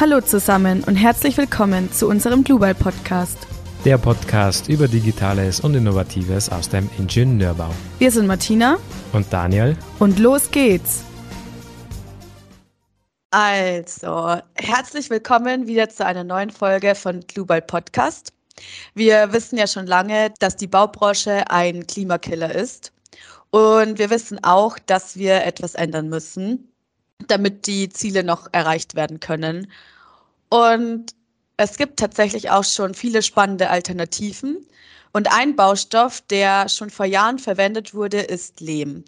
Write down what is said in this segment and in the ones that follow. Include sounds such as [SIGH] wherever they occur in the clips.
Hallo zusammen und herzlich willkommen zu unserem Global Podcast. Der Podcast über Digitales und Innovatives aus dem Ingenieurbau. Wir sind Martina und Daniel und los geht's. Also, herzlich willkommen wieder zu einer neuen Folge von Global Podcast. Wir wissen ja schon lange, dass die Baubranche ein Klimakiller ist. Und wir wissen auch, dass wir etwas ändern müssen damit die Ziele noch erreicht werden können. Und es gibt tatsächlich auch schon viele spannende Alternativen. Und ein Baustoff, der schon vor Jahren verwendet wurde, ist Lehm.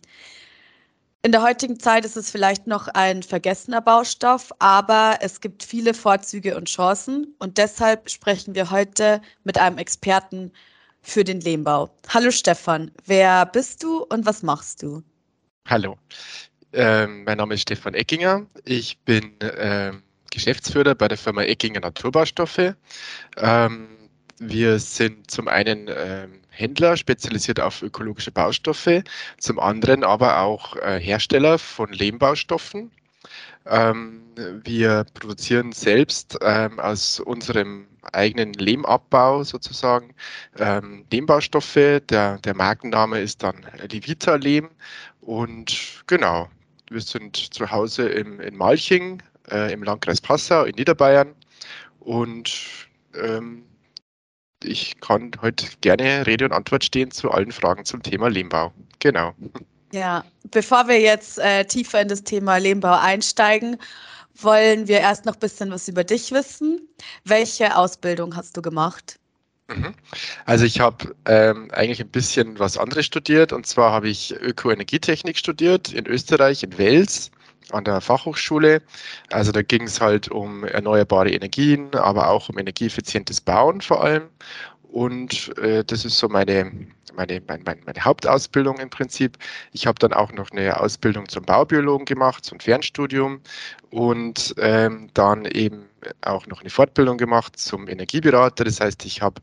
In der heutigen Zeit ist es vielleicht noch ein vergessener Baustoff, aber es gibt viele Vorzüge und Chancen. Und deshalb sprechen wir heute mit einem Experten für den Lehmbau. Hallo Stefan, wer bist du und was machst du? Hallo, ähm, mein Name ist Stefan Eckinger. Ich bin ähm, Geschäftsführer bei der Firma Eckinger Naturbaustoffe. Ähm, wir sind zum einen ähm, Händler spezialisiert auf ökologische Baustoffe, zum anderen aber auch äh, Hersteller von Lehmbaustoffen. Ähm, wir produzieren selbst ähm, aus unserem eigenen Lehmabbau sozusagen Lehmbaustoffe. Der, der Markenname ist dann Levita Lehm. Und genau, wir sind zu Hause im, in Malching äh, im Landkreis Passau in Niederbayern und ähm, ich kann heute gerne Rede und Antwort stehen zu allen Fragen zum Thema Lehmbau. Genau. Ja, bevor wir jetzt äh, tiefer in das Thema Lehmbau einsteigen, wollen wir erst noch ein bisschen was über dich wissen. Welche Ausbildung hast du gemacht? Mhm. Also ich habe ähm, eigentlich ein bisschen was anderes studiert und zwar habe ich Ökoenergietechnik studiert in Österreich, in Wels an der Fachhochschule. Also da ging es halt um erneuerbare Energien, aber auch um energieeffizientes Bauen vor allem. Und äh, das ist so meine, meine, meine, meine Hauptausbildung im Prinzip. Ich habe dann auch noch eine Ausbildung zum Baubiologen gemacht, zum Fernstudium und ähm, dann eben auch noch eine Fortbildung gemacht zum Energieberater. Das heißt, ich habe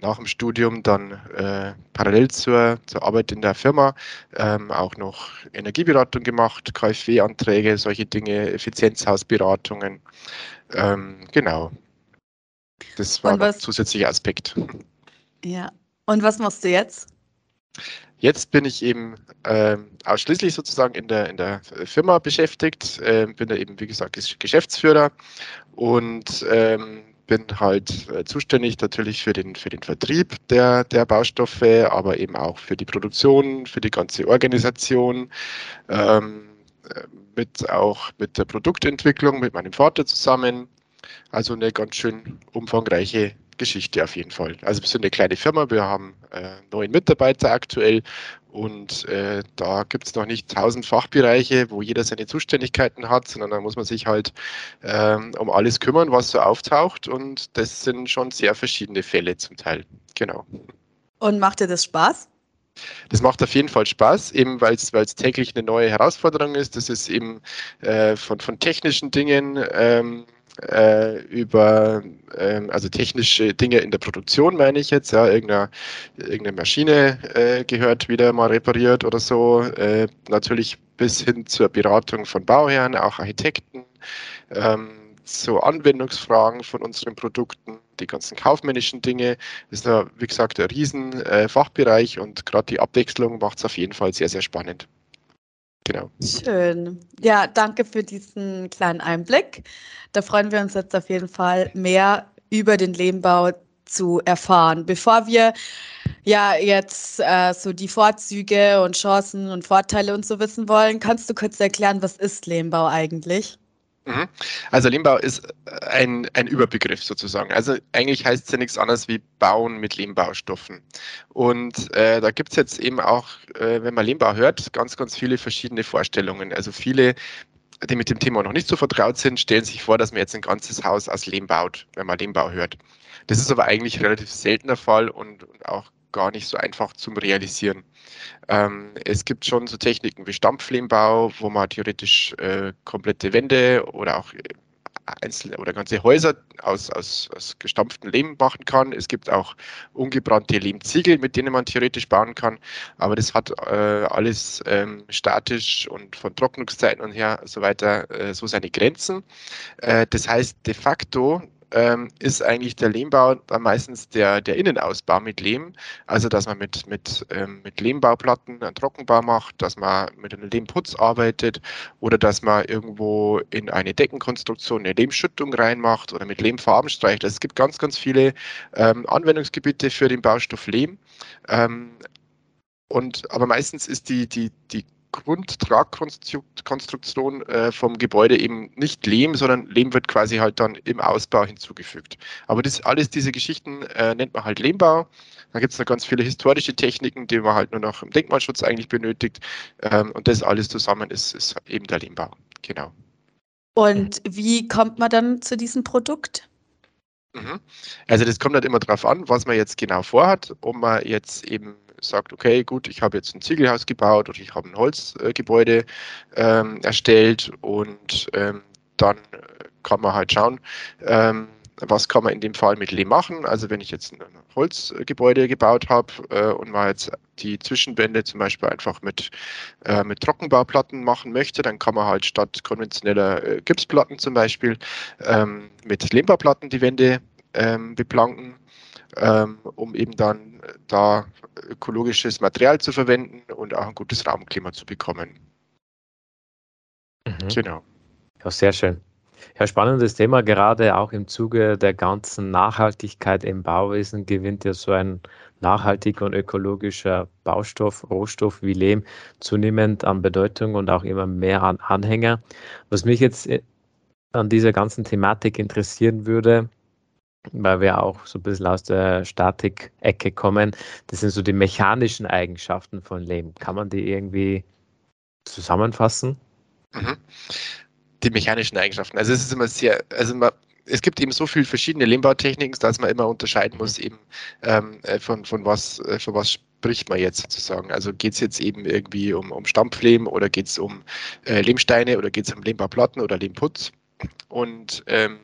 nach dem Studium dann äh, parallel zur, zur Arbeit in der Firma ähm, auch noch Energieberatung gemacht, KfW-Anträge, solche Dinge, Effizienzhausberatungen. Ähm, genau. Das war ein zusätzlicher Aspekt. Ja. Und was machst du jetzt? Jetzt bin ich eben äh, ausschließlich sozusagen in der, in der Firma beschäftigt, äh, bin da eben, wie gesagt, Geschäftsführer und ähm, bin halt äh, zuständig natürlich für den, für den Vertrieb der, der Baustoffe, aber eben auch für die Produktion, für die ganze Organisation, ähm, äh, mit auch mit der Produktentwicklung mit meinem Vater zusammen. Also eine ganz schön umfangreiche Geschichte auf jeden Fall. Also wir sind eine kleine Firma, wir haben äh, neun Mitarbeiter aktuell und äh, da gibt es noch nicht tausend Fachbereiche, wo jeder seine Zuständigkeiten hat, sondern da muss man sich halt ähm, um alles kümmern, was so auftaucht und das sind schon sehr verschiedene Fälle zum Teil. Genau. Und macht dir das Spaß? Das macht auf jeden Fall Spaß, eben weil es täglich eine neue Herausforderung ist. Das ist eben äh, von, von technischen Dingen ähm, äh, über ähm, also technische Dinge in der Produktion, meine ich jetzt, ja, irgendeine, irgendeine Maschine äh, gehört wieder mal repariert oder so, äh, natürlich bis hin zur Beratung von Bauherren, auch Architekten, ähm, so Anwendungsfragen von unseren Produkten, die ganzen kaufmännischen Dinge, ist da, wie gesagt, ein riesen äh, Fachbereich und gerade die Abwechslung macht es auf jeden Fall sehr, sehr spannend. Genau. Schön. Ja, danke für diesen kleinen Einblick. Da freuen wir uns jetzt auf jeden Fall mehr über den Lehmbau zu erfahren. Bevor wir ja jetzt äh, so die Vorzüge und Chancen und Vorteile und so wissen wollen, kannst du kurz erklären, was ist Lehmbau eigentlich? Mhm. Also Lehmbau ist ein, ein Überbegriff sozusagen. Also eigentlich heißt es ja nichts anderes wie Bauen mit Lehmbaustoffen. Und äh, da gibt es jetzt eben auch, äh, wenn man Lehmbau hört, ganz, ganz viele verschiedene Vorstellungen. Also viele, die mit dem Thema noch nicht so vertraut sind, stellen sich vor, dass man jetzt ein ganzes Haus aus Lehm baut, wenn man Lehmbau hört. Das ist aber eigentlich relativ seltener Fall und, und auch gar nicht so einfach zum Realisieren. Ähm, es gibt schon so Techniken wie Stampflehmbau, wo man theoretisch äh, komplette Wände oder auch äh, einzelne oder ganze Häuser aus, aus, aus gestampftem Lehm machen kann. Es gibt auch ungebrannte Lehmziegel, mit denen man theoretisch bauen kann. Aber das hat äh, alles ähm, statisch und von Trocknungszeiten und her so weiter äh, so seine Grenzen. Äh, das heißt, de facto ähm, ist eigentlich der Lehmbau dann meistens der, der Innenausbau mit Lehm. Also, dass man mit, mit, ähm, mit Lehmbauplatten einen Trockenbau macht, dass man mit einem Lehmputz arbeitet oder dass man irgendwo in eine Deckenkonstruktion eine Lehmschüttung reinmacht oder mit Lehmfarben streicht. Also es gibt ganz, ganz viele ähm, Anwendungsgebiete für den Baustoff Lehm. Ähm, und, aber meistens ist die, die, die Grundtragkonstruktion äh, vom Gebäude eben nicht Lehm, sondern Lehm wird quasi halt dann im Ausbau hinzugefügt. Aber das alles diese Geschichten äh, nennt man halt Lehmbau. Da gibt es noch ganz viele historische Techniken, die man halt nur noch im Denkmalschutz eigentlich benötigt. Ähm, und das alles zusammen ist, ist eben der Lehmbau. Genau. Und wie kommt man dann zu diesem Produkt? Mhm. Also das kommt halt immer darauf an, was man jetzt genau vorhat, ob man jetzt eben sagt, okay, gut, ich habe jetzt ein Ziegelhaus gebaut oder ich habe ein Holzgebäude ähm, erstellt und ähm, dann kann man halt schauen, ähm, was kann man in dem Fall mit Lehm machen. Also wenn ich jetzt ein Holzgebäude gebaut habe äh, und mal jetzt die Zwischenwände zum Beispiel einfach mit, äh, mit Trockenbauplatten machen möchte, dann kann man halt statt konventioneller äh, Gipsplatten zum Beispiel ähm, mit Lehmbauplatten die Wände ähm, beplanken ähm, um eben dann da ökologisches Material zu verwenden und auch ein gutes Raumklima zu bekommen. Mhm. Genau. Ja, sehr schön. Ja, spannendes Thema, gerade auch im Zuge der ganzen Nachhaltigkeit im Bauwesen gewinnt ja so ein nachhaltiger und ökologischer Baustoff, Rohstoff wie Lehm zunehmend an Bedeutung und auch immer mehr an Anhänger. Was mich jetzt äh, an dieser ganzen Thematik interessieren würde, weil wir auch so ein bisschen aus der Statik-Ecke kommen. Das sind so die mechanischen Eigenschaften von Lehm. Kann man die irgendwie zusammenfassen? Mhm. Die mechanischen Eigenschaften. Also es ist immer sehr, also man, es gibt eben so viele verschiedene Lehmbautechniken, dass man immer unterscheiden muss, eben ähm, äh, von, von was, äh, von was spricht man jetzt sozusagen. Also geht es jetzt eben irgendwie um, um Stampflehm oder geht es um äh, Lehmsteine oder geht es um Lehmbauplatten oder Lehmputz? Und ähm,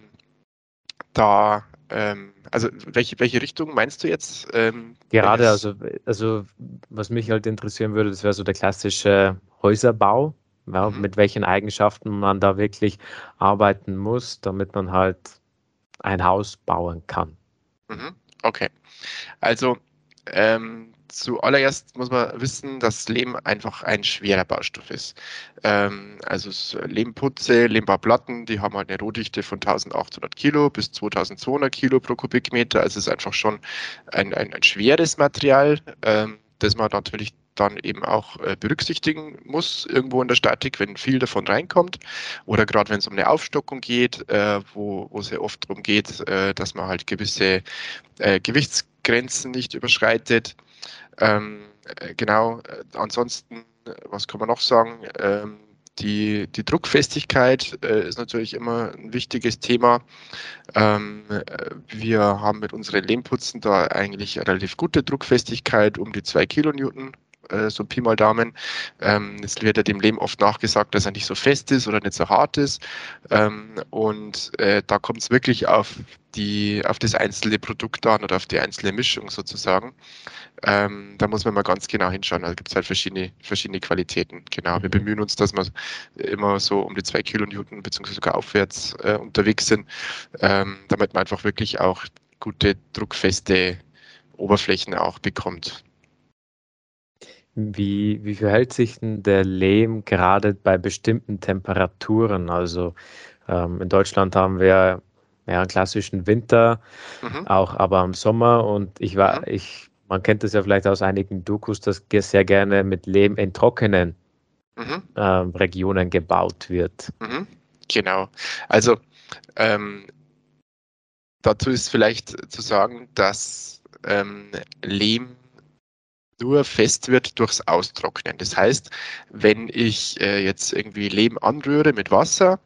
da ähm, also welche, welche Richtung meinst du jetzt? Ähm, Gerade, also, also was mich halt interessieren würde, das wäre so der klassische Häuserbau, ja, mhm. mit welchen Eigenschaften man da wirklich arbeiten muss, damit man halt ein Haus bauen kann. Mhm. Okay. Also ähm, zuallererst muss man wissen, dass Lehm einfach ein schwerer Baustoff ist. Ähm, also Lehmputze, Lehmbauplatten, die haben halt eine Rohdichte von 1800 Kilo bis 2200 Kilo pro Kubikmeter. Also es ist einfach schon ein, ein, ein schweres Material, ähm, das man natürlich dann eben auch äh, berücksichtigen muss irgendwo in der Statik, wenn viel davon reinkommt oder gerade wenn es um eine Aufstockung geht, äh, wo, wo es ja oft darum geht, äh, dass man halt gewisse äh, Gewichtsgrenzen nicht überschreitet. Ähm, äh, genau, äh, ansonsten, was kann man noch sagen? Ähm, die, die Druckfestigkeit äh, ist natürlich immer ein wichtiges Thema. Ähm, äh, wir haben mit unseren Lehmputzen da eigentlich relativ gute Druckfestigkeit, um die 2 Kilonewton äh, so Pi mal Daumen. Ähm, es wird ja dem Lehm oft nachgesagt, dass er nicht so fest ist oder nicht so hart ist. Ähm, und äh, da kommt es wirklich auf die, auf das einzelne Produkt an oder auf die einzelne Mischung sozusagen. Ähm, da muss man mal ganz genau hinschauen. Da gibt es halt verschiedene, verschiedene Qualitäten. Genau. Wir mhm. bemühen uns, dass wir immer so um die zwei Kilonewton beziehungsweise sogar aufwärts äh, unterwegs sind, ähm, damit man einfach wirklich auch gute druckfeste Oberflächen auch bekommt. Wie, wie verhält sich denn der Lehm gerade bei bestimmten Temperaturen? Also ähm, in Deutschland haben wir ja, einen klassischen Winter, mhm. auch aber im Sommer. Und ich war, mhm. ich, man kennt das ja vielleicht aus einigen Dokus, dass sehr gerne mit Lehm in trockenen mhm. ähm, Regionen gebaut wird. Mhm. Genau. Also ähm, dazu ist vielleicht zu sagen, dass ähm, Lehm nur fest wird durchs Austrocknen. Das heißt, wenn ich äh, jetzt irgendwie Lehm anrühre mit Wasser,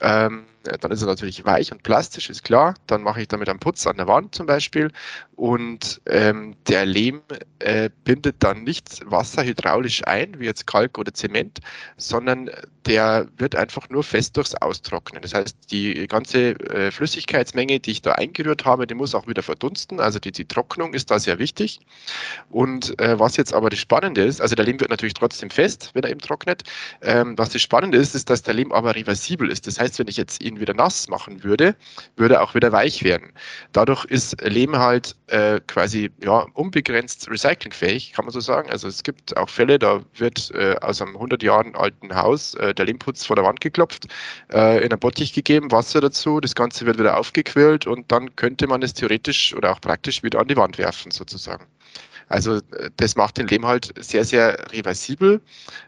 ähm, dann ist er natürlich weich und plastisch, ist klar. Dann mache ich damit einen Putz an der Wand zum Beispiel. Und ähm, der Lehm äh, bindet dann nicht Wasser hydraulisch ein, wie jetzt Kalk oder Zement, sondern der wird einfach nur fest durchs Austrocknen. Das heißt, die ganze äh, Flüssigkeitsmenge, die ich da eingerührt habe, die muss auch wieder verdunsten. Also die, die Trocknung ist da sehr wichtig. Und äh, was jetzt aber das Spannende ist, also der Lehm wird natürlich trotzdem fest, wenn er eben trocknet. Ähm, was das Spannende ist, ist, dass der Lehm aber reversibel ist. Das heißt, wenn ich jetzt ihn wieder nass machen würde, würde er auch wieder weich werden. Dadurch ist Lehm halt äh, quasi ja, unbegrenzt recyclingfähig, kann man so sagen. Also es gibt auch Fälle, da wird äh, aus einem 100 Jahren alten Haus äh, der Lehmputz vor der Wand geklopft, äh, in ein Bottich gegeben, Wasser dazu, das Ganze wird wieder aufgequillt und dann könnte man es theoretisch oder auch praktisch wieder an die Wand werfen sozusagen. Also äh, das macht den Lehm halt sehr, sehr reversibel,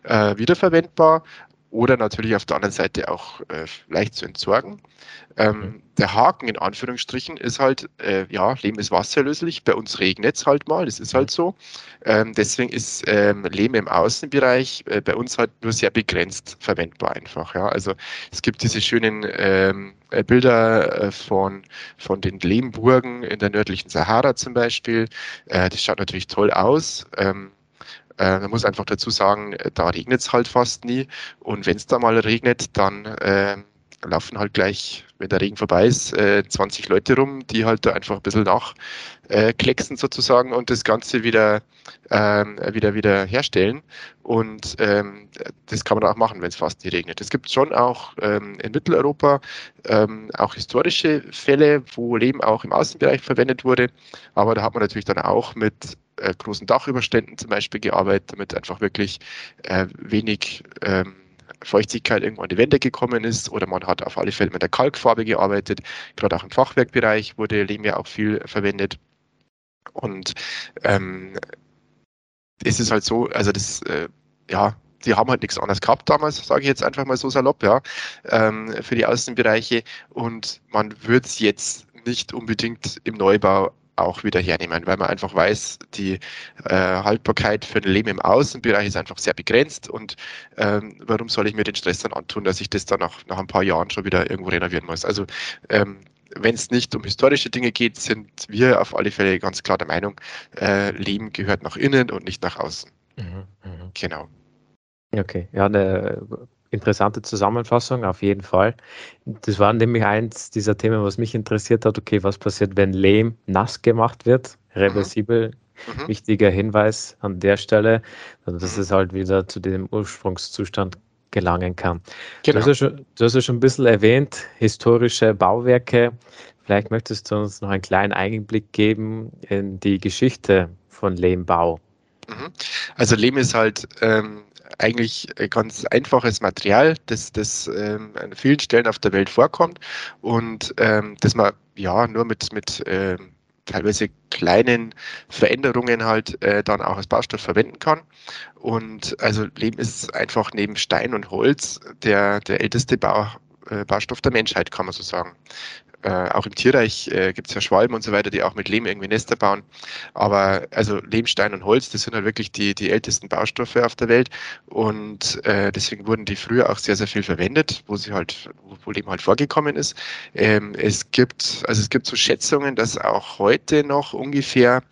äh, wiederverwendbar oder natürlich auf der anderen Seite auch äh, leicht zu entsorgen. Ähm, mhm. Der Haken in Anführungsstrichen ist halt, äh, ja, Lehm ist wasserlöslich, bei uns regnet es halt mal, das ist halt so. Ähm, deswegen ist ähm, Lehm im Außenbereich äh, bei uns halt nur sehr begrenzt verwendbar einfach. Ja. Also es gibt diese schönen ähm, äh, Bilder äh, von, von den Lehmburgen in der nördlichen Sahara zum Beispiel. Äh, das schaut natürlich toll aus. Ähm, äh, man muss einfach dazu sagen, äh, da regnet es halt fast nie. Und wenn es da mal regnet, dann äh, laufen halt gleich, wenn der Regen vorbei ist, äh, 20 Leute rum, die halt da einfach ein bisschen nachklecksen äh, sozusagen und das Ganze wieder, ähm, wieder, wieder herstellen. Und ähm, das kann man auch machen, wenn es fast nie regnet. Es gibt schon auch ähm, in Mitteleuropa ähm, auch historische Fälle, wo Leben auch im Außenbereich verwendet wurde. Aber da hat man natürlich dann auch mit äh, großen Dachüberständen zum Beispiel gearbeitet, damit einfach wirklich äh, wenig ähm, Feuchtigkeit irgendwo an die Wände gekommen ist oder man hat auf alle Fälle mit der Kalkfarbe gearbeitet. Gerade auch im Fachwerkbereich wurde Lehm ja auch viel verwendet. Und ähm, es ist halt so, also das, äh, ja, die haben halt nichts anderes gehabt damals, sage ich jetzt einfach mal so salopp, ja, ähm, für die Außenbereiche. Und man wird es jetzt nicht unbedingt im Neubau auch wieder hernehmen, weil man einfach weiß, die äh, Haltbarkeit für ein Leben im Außenbereich ist einfach sehr begrenzt und ähm, warum soll ich mir den Stress dann antun, dass ich das dann nach, nach ein paar Jahren schon wieder irgendwo renovieren muss. Also ähm, wenn es nicht um historische Dinge geht, sind wir auf alle Fälle ganz klar der Meinung, äh, Leben gehört nach innen und nicht nach außen. Mhm, mh. Genau. Okay, ja, eine interessante Zusammenfassung, auf jeden Fall. Das war nämlich eins dieser Themen, was mich interessiert hat. Okay, was passiert, wenn Lehm nass gemacht wird? Reversibel. Mhm. Wichtiger Hinweis an der Stelle, dass mhm. es halt wieder zu dem Ursprungszustand gelangen kann. Genau. Du, hast ja schon, du hast ja schon ein bisschen erwähnt, historische Bauwerke. Vielleicht möchtest du uns noch einen kleinen Einblick geben in die Geschichte von Lehmbau. Mhm. Also Lehm ist halt ähm, eigentlich ganz einfaches Material, das, das ähm, an vielen Stellen auf der Welt vorkommt und ähm, das man ja nur mit, mit ähm, teilweise kleinen Veränderungen halt äh, dann auch als Baustoff verwenden kann. Und also Lehm ist einfach neben Stein und Holz der, der älteste Bau, äh, Baustoff der Menschheit, kann man so sagen. Äh, auch im Tierreich äh, gibt es ja Schwalben und so weiter, die auch mit Lehm irgendwie Nester bauen. Aber also Lehm, Stein und Holz, das sind halt wirklich die, die ältesten Baustoffe auf der Welt. Und äh, deswegen wurden die früher auch sehr, sehr viel verwendet, wo sie halt, wo Lehm halt vorgekommen ist. Ähm, es gibt, also es gibt so Schätzungen, dass auch heute noch ungefähr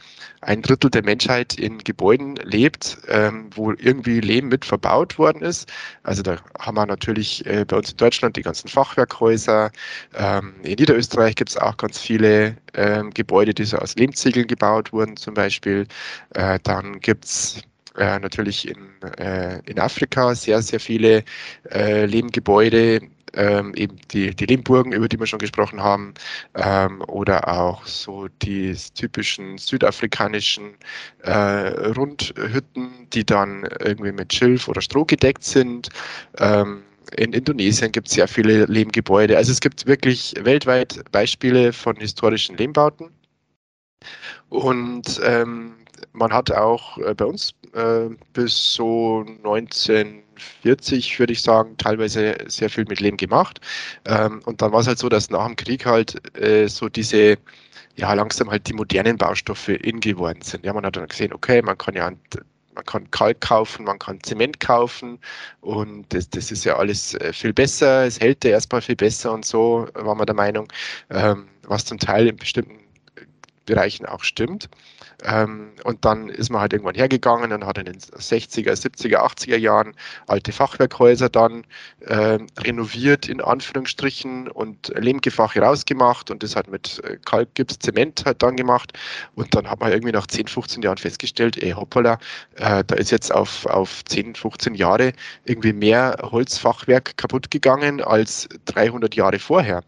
ein Drittel der Menschheit in Gebäuden lebt, ähm, wo irgendwie Lehm mit verbaut worden ist. Also da haben wir natürlich äh, bei uns in Deutschland die ganzen Fachwerkhäuser. Ähm, in Niederösterreich gibt es auch ganz viele ähm, Gebäude, die so aus Lehmziegeln gebaut wurden zum Beispiel. Äh, dann gibt es äh, natürlich in, äh, in Afrika sehr, sehr viele äh, Lehmgebäude, ähm, eben die, die Limburgen, über die wir schon gesprochen haben, ähm, oder auch so die typischen südafrikanischen äh, Rundhütten, die dann irgendwie mit Schilf oder Stroh gedeckt sind. Ähm, in Indonesien gibt es sehr viele Lehmgebäude. Also es gibt wirklich weltweit Beispiele von historischen Lehmbauten. Und ähm, man hat auch äh, bei uns äh, bis so 1940, würde ich sagen, teilweise sehr viel mit Lehm gemacht. Ähm, und dann war es halt so, dass nach dem Krieg halt äh, so diese ja, langsam halt die modernen Baustoffe in geworden sind. Ja, man hat dann gesehen, okay, man kann ja man kann Kalk kaufen, man kann Zement kaufen und das, das ist ja alles äh, viel besser, es hält ja erstmal viel besser und so, war man der Meinung, ähm, was zum Teil in bestimmten Bereichen auch stimmt. Ähm, und dann ist man halt irgendwann hergegangen und hat in den 60er, 70er, 80er Jahren alte Fachwerkhäuser dann äh, renoviert, in Anführungsstrichen, und Lehmgefache rausgemacht und das hat mit äh, Kalkgips, Zement halt dann gemacht. Und dann hat man irgendwie nach 10, 15 Jahren festgestellt, ey, hoppala, äh, da ist jetzt auf, auf 10, 15 Jahre irgendwie mehr Holzfachwerk kaputt gegangen als 300 Jahre vorher.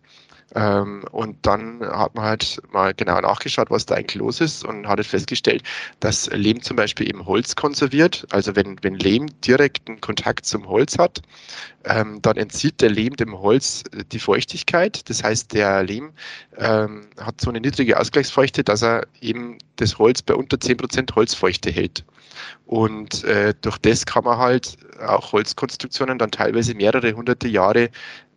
Ähm, und dann hat man halt mal genau nachgeschaut, was da eigentlich los ist und hat halt festgestellt, dass Lehm zum Beispiel eben Holz konserviert. Also wenn, wenn Lehm direkten Kontakt zum Holz hat, ähm, dann entzieht der Lehm dem Holz äh, die Feuchtigkeit. Das heißt, der Lehm ähm, hat so eine niedrige Ausgleichsfeuchte, dass er eben das Holz bei unter 10% Holzfeuchte hält. Und äh, durch das kann man halt auch Holzkonstruktionen dann teilweise mehrere hunderte Jahre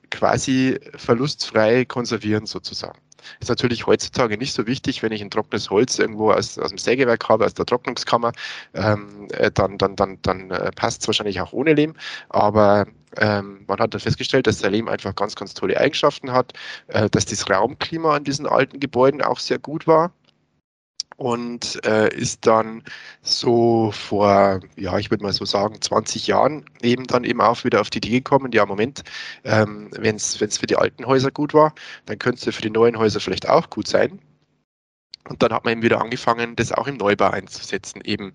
quasi verlustfrei konservieren sozusagen. Ist natürlich heutzutage nicht so wichtig, wenn ich ein trockenes Holz irgendwo aus, aus dem Sägewerk habe, aus der Trocknungskammer, ähm, äh, dann, dann, dann, dann äh, passt es wahrscheinlich auch ohne Lehm. Aber ähm, man hat dann festgestellt, dass der Lehm einfach ganz, ganz tolle Eigenschaften hat, äh, dass das Raumklima an diesen alten Gebäuden auch sehr gut war und äh, ist dann so vor, ja, ich würde mal so sagen, 20 Jahren eben dann eben auch wieder auf die Idee gekommen, ja, Moment, ähm, wenn es für die alten Häuser gut war, dann könnte es für die neuen Häuser vielleicht auch gut sein. Und dann hat man eben wieder angefangen, das auch im Neubau einzusetzen. Eben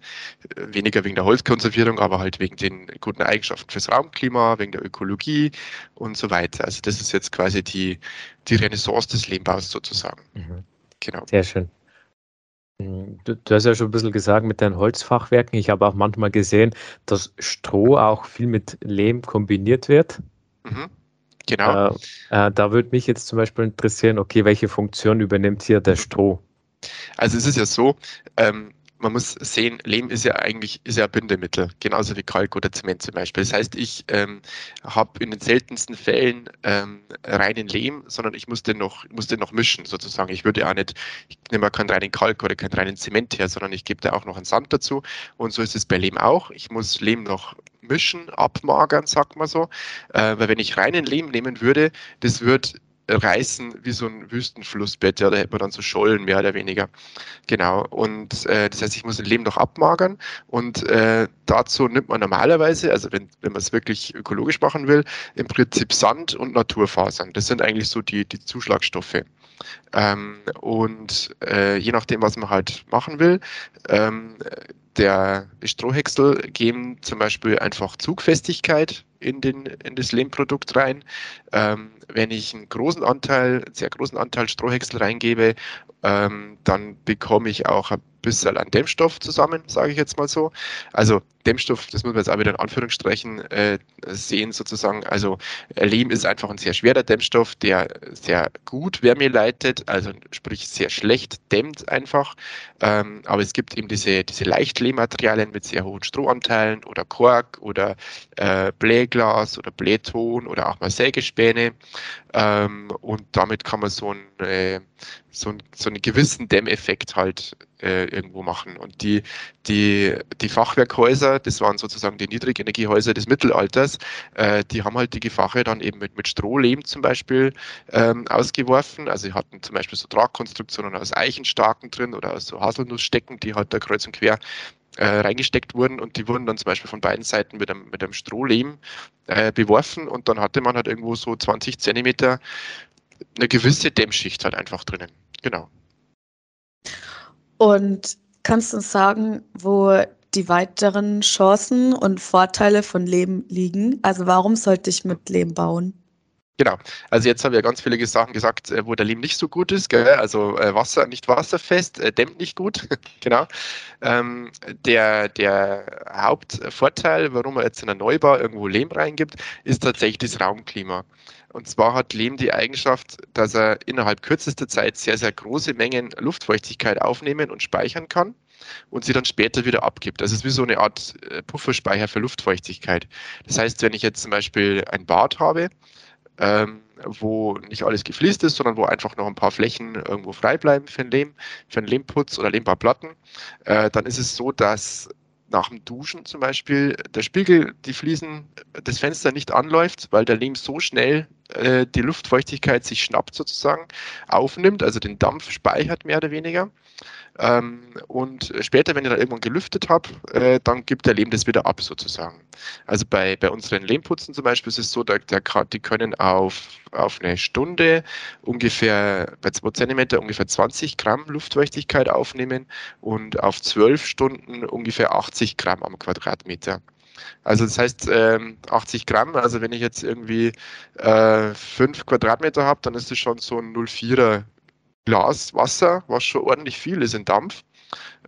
äh, weniger wegen der Holzkonservierung, aber halt wegen den guten Eigenschaften fürs Raumklima, wegen der Ökologie und so weiter. Also das ist jetzt quasi die, die Renaissance des Lehmbaus sozusagen. Mhm. Genau. Sehr schön. Du, du, hast ja schon ein bisschen gesagt mit deinen Holzfachwerken. Ich habe auch manchmal gesehen, dass Stroh auch viel mit Lehm kombiniert wird. Mhm, genau. Äh, äh, da würde mich jetzt zum Beispiel interessieren, okay, welche Funktion übernimmt hier der Stroh? Also es ist ja so, ähm, man muss sehen, Lehm ist ja eigentlich ist ja Bindemittel, genauso wie Kalk oder Zement zum Beispiel. Das heißt, ich ähm, habe in den seltensten Fällen ähm, reinen Lehm, sondern ich muss den noch, muss den noch mischen sozusagen. Ich würde auch nicht, ich nehme keinen reinen Kalk oder keinen reinen Zement her, sondern ich gebe da auch noch einen Sand dazu. Und so ist es bei Lehm auch. Ich muss Lehm noch mischen, abmagern, sagt man so. Äh, weil wenn ich reinen Lehm nehmen würde, das wird reißen wie so ein Wüstenflussbett. Ja, da hätte man dann so Schollen mehr oder weniger. Genau. Und äh, das heißt, ich muss ein Leben noch abmagern. Und äh, dazu nimmt man normalerweise, also wenn, wenn man es wirklich ökologisch machen will, im Prinzip Sand und Naturfasern. Das sind eigentlich so die, die Zuschlagstoffe. Ähm, und äh, je nachdem, was man halt machen will, ähm, der Strohhäcksel geben zum Beispiel einfach Zugfestigkeit in, den, in das Lehmprodukt rein. Ähm, wenn ich einen großen Anteil, einen sehr großen Anteil Strohhäcksel reingebe, ähm, dann bekomme ich auch ein bisschen an Dämmstoff zusammen, sage ich jetzt mal so. Also Dämmstoff, das muss man jetzt auch wieder in Anführungsstrichen äh, sehen sozusagen. Also Lehm ist einfach ein sehr schwerer Dämmstoff, der sehr gut Wärme leitet, also sprich sehr schlecht dämmt einfach. Ähm, aber es gibt eben diese, diese Leichtlehmmaterialien mit sehr hohen Strohanteilen oder Kork oder äh, Blähglas oder Blähton oder auch mal Sägespäne. Ähm, und damit kann man so, ein, äh, so, ein, so einen gewissen Dämmeffekt halt äh, irgendwo machen. Und die, die, die Fachwerkhäuser, das waren sozusagen die Niedrigenergiehäuser des Mittelalters, äh, die haben halt die Gefache dann eben mit, mit Strohlehm zum Beispiel ähm, ausgeworfen. Also sie hatten zum Beispiel so Tragkonstruktionen aus Eichenstarken drin oder aus so Haselnussstecken, die halt da kreuz und quer äh, reingesteckt wurden und die wurden dann zum Beispiel von beiden Seiten mit einem, mit einem Strohlehm äh, beworfen und dann hatte man halt irgendwo so 20 Zentimeter eine gewisse Dämmschicht halt einfach drinnen. Genau. Und kannst du uns sagen, wo die weiteren Chancen und Vorteile von Leben liegen? Also warum sollte ich mit Leben bauen? Genau. Also jetzt haben wir ganz viele Sachen gesagt, äh, wo der Lehm nicht so gut ist. Gell? Also äh, Wasser, nicht wasserfest, äh, dämmt nicht gut. [LAUGHS] genau. Ähm, der, der Hauptvorteil, warum man jetzt in Neubau irgendwo Lehm reingibt, ist tatsächlich das Raumklima. Und zwar hat Lehm die Eigenschaft, dass er innerhalb kürzester Zeit sehr, sehr große Mengen Luftfeuchtigkeit aufnehmen und speichern kann und sie dann später wieder abgibt. Also es ist wie so eine Art Pufferspeicher für Luftfeuchtigkeit. Das heißt, wenn ich jetzt zum Beispiel ein Bad habe, ähm, wo nicht alles gefliest ist, sondern wo einfach noch ein paar Flächen irgendwo frei bleiben für einen Lehm, für einen Lehmputz oder Lehmbarplatten, äh, dann ist es so, dass nach dem Duschen zum Beispiel der Spiegel, die Fliesen, das Fenster nicht anläuft, weil der Lehm so schnell äh, die Luftfeuchtigkeit sich schnappt sozusagen, aufnimmt, also den Dampf speichert mehr oder weniger. Ähm, und später, wenn ich dann irgendwann gelüftet habe, äh, dann gibt der Lehm das wieder ab sozusagen. Also bei, bei unseren Lehmputzen zum Beispiel ist es so, der, der, die können auf, auf eine Stunde ungefähr bei 2 cm ungefähr 20 Gramm Luftfeuchtigkeit aufnehmen und auf 12 Stunden ungefähr 80 Gramm am Quadratmeter. Also das heißt ähm, 80 Gramm, also wenn ich jetzt irgendwie äh, 5 Quadratmeter habe, dann ist es schon so ein 0,4er Glas Wasser, was schon ordentlich viel ist in Dampf.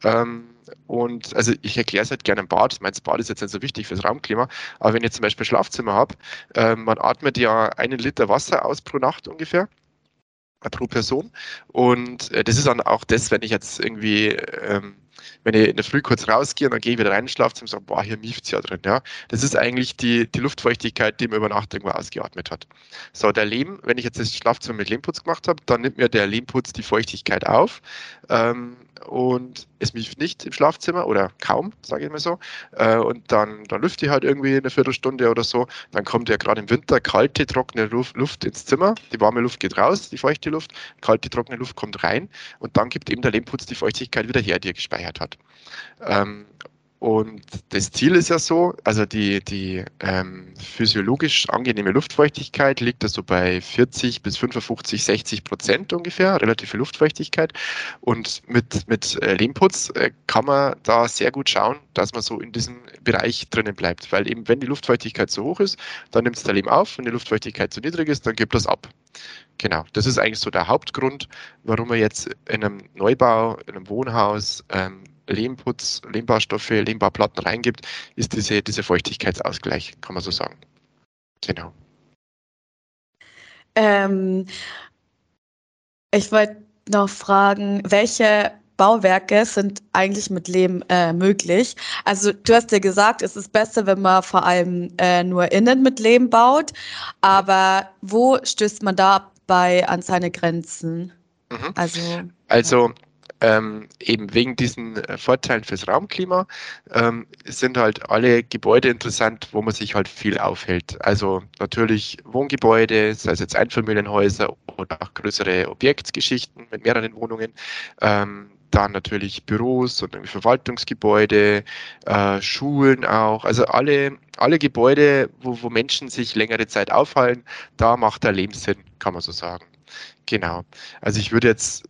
Ähm, und also ich erkläre es halt gerne im Bad. Ich das Bad ist jetzt nicht so wichtig fürs Raumklima, aber wenn ich zum Beispiel Schlafzimmer habe, äh, man atmet ja einen Liter Wasser aus pro Nacht ungefähr äh, pro Person. Und äh, das ist dann auch das, wenn ich jetzt irgendwie ähm, wenn ich in der Früh kurz rausgehe und dann gehe ich wieder rein ins Schlafzimmer und sage, boah, hier mieft es ja drin. Ja? Das ist eigentlich die, die Luftfeuchtigkeit, die man über Nacht irgendwo ausgeatmet hat. So, der Lehm, wenn ich jetzt das Schlafzimmer mit Lehmputz gemacht habe, dann nimmt mir der Lehmputz die Feuchtigkeit auf. Ähm, und es mieft nicht im Schlafzimmer oder kaum, sage ich mal so. Äh, und dann, dann lüfte ich halt irgendwie eine Viertelstunde oder so. Dann kommt ja gerade im Winter kalte, trockene Luft ins Zimmer. Die warme Luft geht raus, die feuchte Luft. Kalte, trockene Luft kommt rein. Und dann gibt eben der Lehmputz die Feuchtigkeit wieder her, die er gespeichert hat. Ähm, und das Ziel ist ja so, also die, die ähm, physiologisch angenehme Luftfeuchtigkeit liegt da so bei 40 bis 55, 60 Prozent ungefähr, relative Luftfeuchtigkeit. Und mit, mit äh, Lehmputz äh, kann man da sehr gut schauen, dass man so in diesem Bereich drinnen bleibt. Weil eben, wenn die Luftfeuchtigkeit zu hoch ist, dann nimmt es der Lehm auf. Wenn die Luftfeuchtigkeit zu niedrig ist, dann gibt das ab. Genau, das ist eigentlich so der Hauptgrund, warum man jetzt in einem Neubau, in einem Wohnhaus ähm, Lehmputz, Lehmbaustoffe, Lehmbauplatten reingibt, ist diese, diese Feuchtigkeitsausgleich, kann man so sagen. Genau. Ähm, ich wollte noch fragen, welche Bauwerke sind eigentlich mit Lehm äh, möglich? Also du hast ja gesagt, es ist besser, wenn man vor allem äh, nur innen mit Lehm baut, aber wo stößt man dabei an seine Grenzen? Mhm. Also, also ähm, eben wegen diesen äh, Vorteilen fürs Raumklima ähm, sind halt alle Gebäude interessant, wo man sich halt viel aufhält. Also natürlich Wohngebäude, sei es jetzt Einfamilienhäuser oder auch größere Objektgeschichten mit mehreren Wohnungen. Ähm, dann natürlich Büros und Verwaltungsgebäude, äh, Schulen auch. Also alle, alle Gebäude, wo, wo Menschen sich längere Zeit aufhalten, da macht der Lebenssinn, kann man so sagen. Genau. Also ich würde jetzt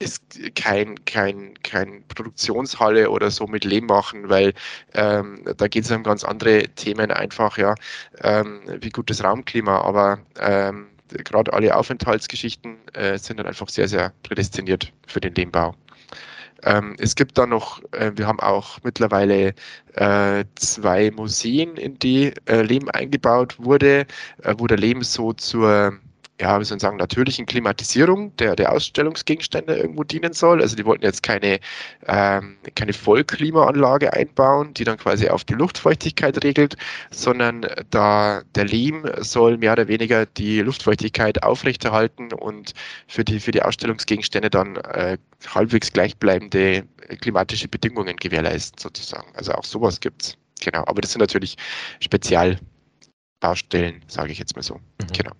ist kein, kein, kein Produktionshalle oder so mit Lehm machen, weil ähm, da geht es um ganz andere Themen einfach, ja, ähm, wie gutes Raumklima, aber ähm, gerade alle Aufenthaltsgeschichten äh, sind dann einfach sehr, sehr prädestiniert für den Lehmbau. Ähm, es gibt dann noch, äh, wir haben auch mittlerweile äh, zwei Museen, in die äh, Lehm eingebaut wurde, äh, wo der Lehm so zur ja, wie soll ich sagen, natürlichen Klimatisierung der, der Ausstellungsgegenstände irgendwo dienen soll. Also die wollten jetzt keine, ähm, keine Vollklimaanlage einbauen, die dann quasi auf die Luftfeuchtigkeit regelt, sondern da der Lehm soll mehr oder weniger die Luftfeuchtigkeit aufrechterhalten und für die, für die Ausstellungsgegenstände dann äh, halbwegs gleichbleibende klimatische Bedingungen gewährleisten, sozusagen. Also auch sowas gibt's. Genau, aber das sind natürlich Spezialbaustellen, sage ich jetzt mal so. Mhm. Genau.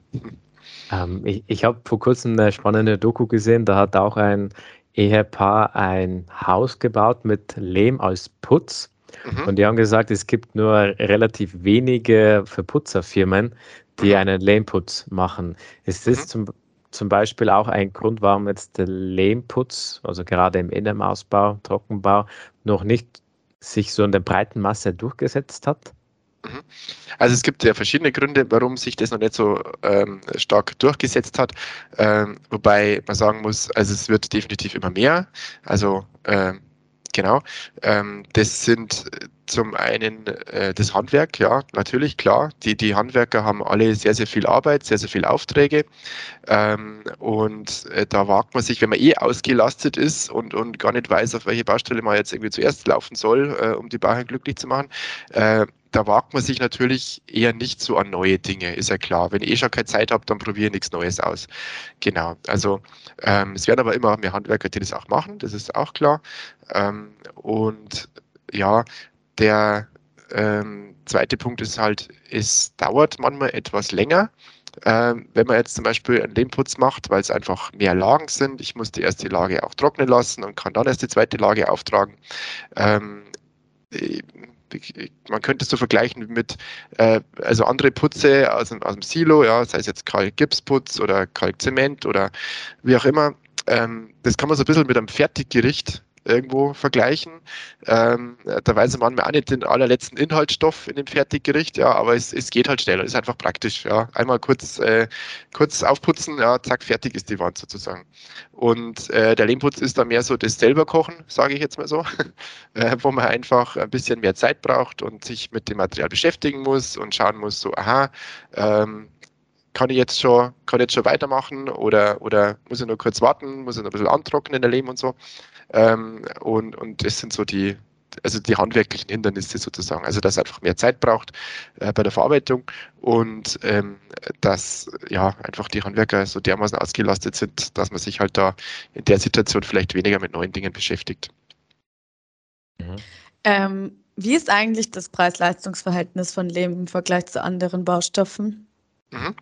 Ähm, ich ich habe vor kurzem eine spannende Doku gesehen, da hat auch ein Ehepaar ein Haus gebaut mit Lehm als Putz. Mhm. Und die haben gesagt, es gibt nur relativ wenige Verputzerfirmen, die mhm. einen Lehmputz machen. Ist das mhm. zum, zum Beispiel auch ein Grund, warum jetzt der Lehmputz, also gerade im Innenausbau, Trockenbau, noch nicht sich so in der breiten Masse durchgesetzt hat? Mhm. Also es gibt ja verschiedene Gründe, warum sich das noch nicht so ähm, stark durchgesetzt hat. Ähm, wobei man sagen muss, also es wird definitiv immer mehr. Also ähm, genau. Ähm, das sind zum einen äh, das Handwerk, ja, natürlich, klar. Die, die Handwerker haben alle sehr, sehr viel Arbeit, sehr, sehr viel Aufträge. Ähm, und äh, da wagt man sich, wenn man eh ausgelastet ist und, und gar nicht weiß, auf welche Baustelle man jetzt irgendwie zuerst laufen soll, äh, um die Bauern glücklich zu machen, äh, da wagt man sich natürlich eher nicht so an neue Dinge, ist ja klar. Wenn ich eh schon keine Zeit habe, dann probiere ich nichts Neues aus. Genau. Also ähm, es werden aber immer mehr Handwerker, die das auch machen, das ist auch klar. Ähm, und ja, der ähm, zweite Punkt ist halt, es dauert manchmal etwas länger. Ähm, wenn man jetzt zum Beispiel einen Lehmputz macht, weil es einfach mehr Lagen sind, ich muss die erste Lage auch trocknen lassen und kann dann erst die zweite Lage auftragen. Ähm, man könnte es so vergleichen mit, äh, also andere Putze aus, aus dem Silo, ja, sei es jetzt Kalk-Gipsputz oder Kalkzement oder wie auch immer. Ähm, das kann man so ein bisschen mit einem Fertiggericht irgendwo vergleichen. Ähm, da weiß man auch nicht den allerletzten Inhaltsstoff in dem Fertiggericht, ja, aber es, es geht halt schneller, ist einfach praktisch. Ja. Einmal kurz, äh, kurz aufputzen, ja, zack, fertig ist die Wand sozusagen. Und äh, der Lehmputz ist dann mehr so das selber kochen, sage ich jetzt mal so, [LAUGHS] äh, wo man einfach ein bisschen mehr Zeit braucht und sich mit dem Material beschäftigen muss und schauen muss, so, aha, ähm, kann ich jetzt schon, kann ich jetzt schon weitermachen oder, oder muss ich nur kurz warten, muss ich noch ein bisschen antrocknen, der Lehm und so. Ähm, und, und das sind so die, also die handwerklichen Hindernisse sozusagen. Also dass es einfach mehr Zeit braucht äh, bei der Verarbeitung und ähm, dass ja einfach die Handwerker so dermaßen ausgelastet sind, dass man sich halt da in der Situation vielleicht weniger mit neuen Dingen beschäftigt. Mhm. Ähm, wie ist eigentlich das Preis-Leistungs-Verhältnis von Lehm im Vergleich zu anderen Baustoffen? Mhm.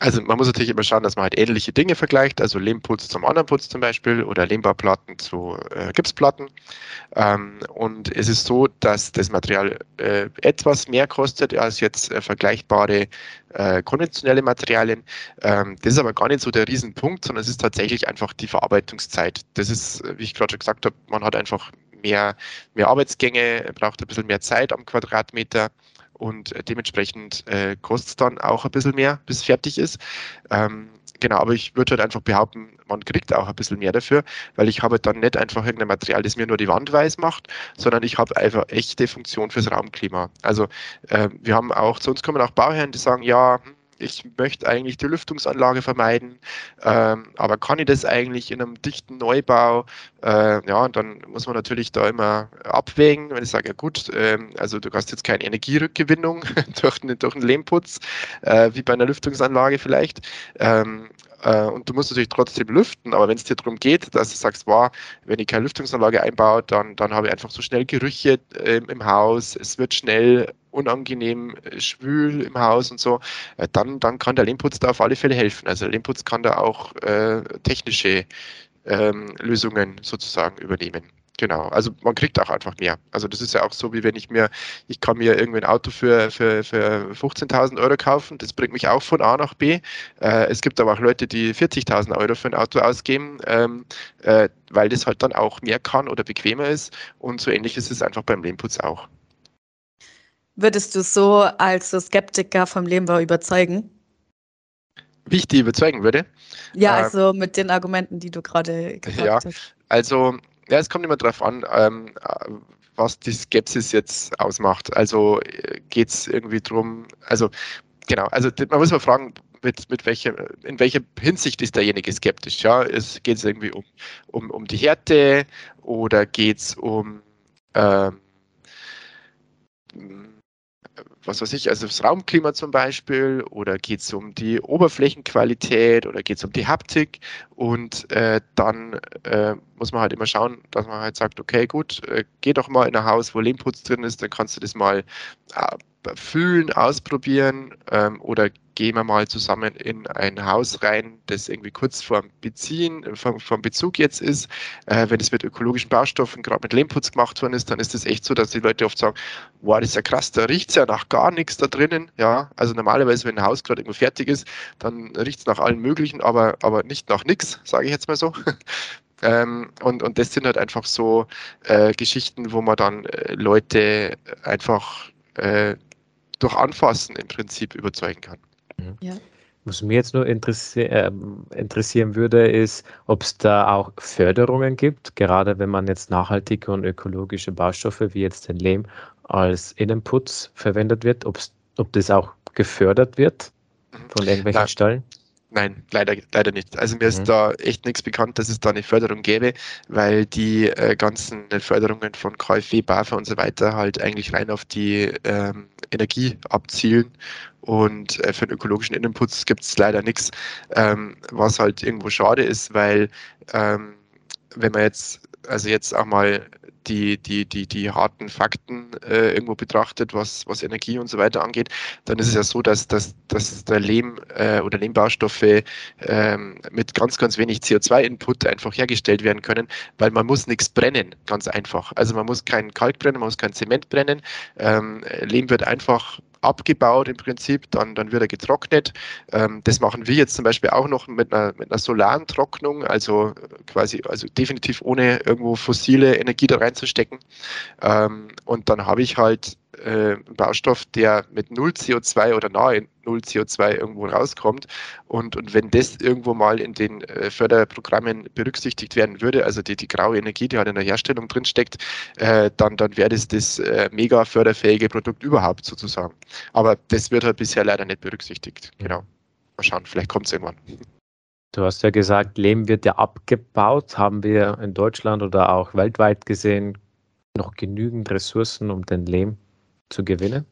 Also man muss natürlich immer schauen, dass man halt ähnliche Dinge vergleicht, also Lehmputz zum anderen Putz zum Beispiel oder Lehmbauplatten zu äh, Gipsplatten. Ähm, und es ist so, dass das Material äh, etwas mehr kostet als jetzt äh, vergleichbare äh, konventionelle Materialien. Ähm, das ist aber gar nicht so der Riesenpunkt, sondern es ist tatsächlich einfach die Verarbeitungszeit. Das ist, wie ich gerade schon gesagt habe, man hat einfach mehr, mehr Arbeitsgänge, braucht ein bisschen mehr Zeit am Quadratmeter und äh, dementsprechend äh, kostet es dann auch ein bisschen mehr, bis es fertig ist. Ähm, genau, aber ich würde halt einfach behaupten, man kriegt auch ein bisschen mehr dafür, weil ich habe dann nicht einfach irgendein Material, das mir nur die Wand weiß macht, sondern ich habe einfach echte Funktion fürs Raumklima. Also äh, wir haben auch, zu uns kommen auch Bauherren, die sagen, ja, hm, ich möchte eigentlich die Lüftungsanlage vermeiden, ähm, aber kann ich das eigentlich in einem dichten Neubau? Äh, ja, und dann muss man natürlich da immer abwägen, wenn ich sage, ja gut, ähm, also du hast jetzt keine Energierückgewinnung [LAUGHS] durch, durch einen Lehmputz, äh, wie bei einer Lüftungsanlage vielleicht. Ähm, äh, und du musst natürlich trotzdem lüften, aber wenn es dir darum geht, dass du sagst, wow, wenn ich keine Lüftungsanlage einbaue, dann, dann habe ich einfach so schnell Gerüche äh, im Haus, es wird schnell unangenehm äh, schwül im Haus und so, äh, dann, dann kann der Lehmputz da auf alle Fälle helfen. Also der Lehmputz kann da auch technische ähm, Lösungen sozusagen übernehmen. Genau, also man kriegt auch einfach mehr. Also das ist ja auch so, wie wenn ich mir, ich kann mir irgendwie ein Auto für, für, für 15.000 Euro kaufen, das bringt mich auch von A nach B. Äh, es gibt aber auch Leute, die 40.000 Euro für ein Auto ausgeben, ähm, äh, weil das halt dann auch mehr kann oder bequemer ist. Und so ähnlich ist es einfach beim Lehmputz auch. Würdest du so als Skeptiker vom Lehmbau überzeugen? Wie ich die überzeugen würde? Ja, ähm, also mit den Argumenten, die du gerade gesagt ja, hast. Also ja, es kommt immer darauf an, ähm, was die Skepsis jetzt ausmacht. Also äh, geht es irgendwie drum, also genau, also man muss mal fragen, mit, mit welcher, in welcher Hinsicht ist derjenige skeptisch? Ja, es geht es irgendwie um, um, um die Härte oder geht es um ähm, was weiß ich, also das Raumklima zum Beispiel oder geht es um die Oberflächenqualität oder geht es um die Haptik? Und äh, dann äh, muss man halt immer schauen, dass man halt sagt, okay, gut, äh, geh doch mal in ein Haus, wo Lehmputz drin ist, dann kannst du das mal äh, fühlen, ausprobieren ähm, oder gehen wir mal zusammen in ein Haus rein, das irgendwie kurz vorm Beziehen, vom, vom Bezug jetzt ist. Äh, wenn es mit ökologischen Baustoffen, gerade mit Lehmputz gemacht worden ist, dann ist es echt so, dass die Leute oft sagen, wow, das ist ja krass, da riecht es ja nach gar nichts da drinnen. Ja, also normalerweise, wenn ein Haus gerade irgendwo fertig ist, dann riecht es nach allen möglichen, aber, aber nicht nach nichts, sage ich jetzt mal so. [LAUGHS] Ähm, und, und das sind halt einfach so äh, Geschichten, wo man dann äh, Leute einfach äh, durch Anfassen im Prinzip überzeugen kann. Ja. Was mich jetzt nur interessi äh, interessieren würde, ist, ob es da auch Förderungen gibt, gerade wenn man jetzt nachhaltige und ökologische Baustoffe wie jetzt den Lehm als Innenputz verwendet wird, ob das auch gefördert wird mhm. von irgendwelchen Nein. Stellen? Nein, leider, leider nicht. Also mir ist mhm. da echt nichts bekannt, dass es da eine Förderung gäbe, weil die äh, ganzen Förderungen von KfW, BAFA und so weiter halt eigentlich rein auf die ähm, Energie abzielen und äh, für den ökologischen Innenputz gibt es leider nichts, ähm, was halt irgendwo schade ist, weil ähm, wenn man jetzt also jetzt auch mal die, die, die, die harten Fakten äh, irgendwo betrachtet, was, was Energie und so weiter angeht, dann ist es ja so, dass, dass, dass der Lehm äh, oder Lehmbaustoffe ähm, mit ganz, ganz wenig CO2-Input einfach hergestellt werden können, weil man muss nichts brennen, ganz einfach. Also man muss keinen Kalk brennen, man muss kein Zement brennen. Ähm, Lehm wird einfach abgebaut im Prinzip, dann, dann wird er getrocknet. Ähm, das machen wir jetzt zum Beispiel auch noch mit einer, mit einer solaren Trocknung, also quasi, also definitiv ohne irgendwo fossile Energie da reinzustecken. Ähm, und dann habe ich halt äh, Baustoff, der mit null CO2 oder nahe null CO2 irgendwo rauskommt. Und, und wenn das irgendwo mal in den äh, Förderprogrammen berücksichtigt werden würde, also die, die graue Energie, die halt in der Herstellung drinsteckt, äh, dann, dann wäre das das äh, mega förderfähige Produkt überhaupt sozusagen. Aber das wird halt bisher leider nicht berücksichtigt. Genau. Mal schauen, vielleicht kommt es irgendwann. Du hast ja gesagt, Lehm wird ja abgebaut. Haben wir in Deutschland oder auch weltweit gesehen noch genügend Ressourcen, um den Lehm zu gewinnen?